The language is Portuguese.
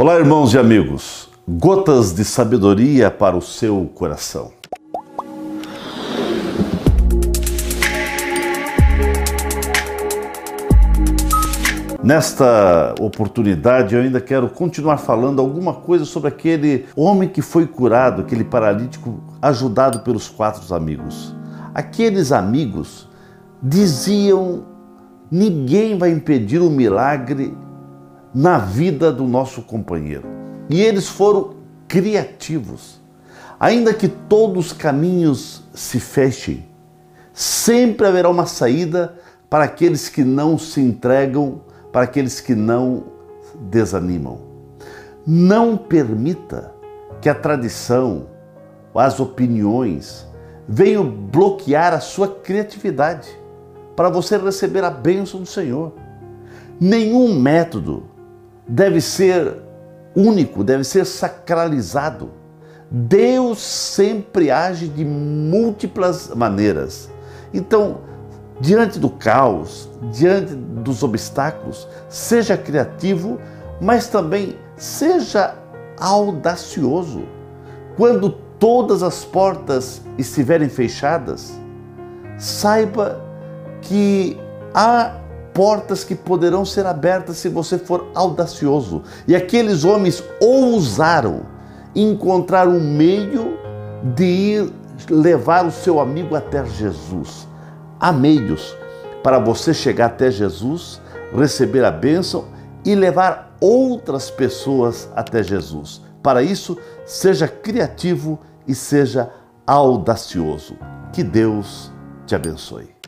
Olá, irmãos e amigos. Gotas de sabedoria para o seu coração. Nesta oportunidade, eu ainda quero continuar falando alguma coisa sobre aquele homem que foi curado, aquele paralítico ajudado pelos quatro amigos. Aqueles amigos diziam: ninguém vai impedir o milagre na vida do nosso companheiro. E eles foram criativos. Ainda que todos os caminhos se fechem, sempre haverá uma saída para aqueles que não se entregam para aqueles que não desanimam. Não permita que a tradição, as opiniões venham bloquear a sua criatividade para você receber a bênção do Senhor. Nenhum método deve ser único, deve ser sacralizado. Deus sempre age de múltiplas maneiras. Então, diante do caos, diante dos obstáculos, seja criativo, mas também seja audacioso. Quando todas as portas estiverem fechadas, saiba que há portas que poderão ser abertas se você for audacioso. E aqueles homens ousaram encontrar um meio de ir levar o seu amigo até Jesus. Há meios para você chegar até Jesus, receber a bênção e levar outras pessoas até Jesus. Para isso, seja criativo e seja audacioso. Que Deus te abençoe.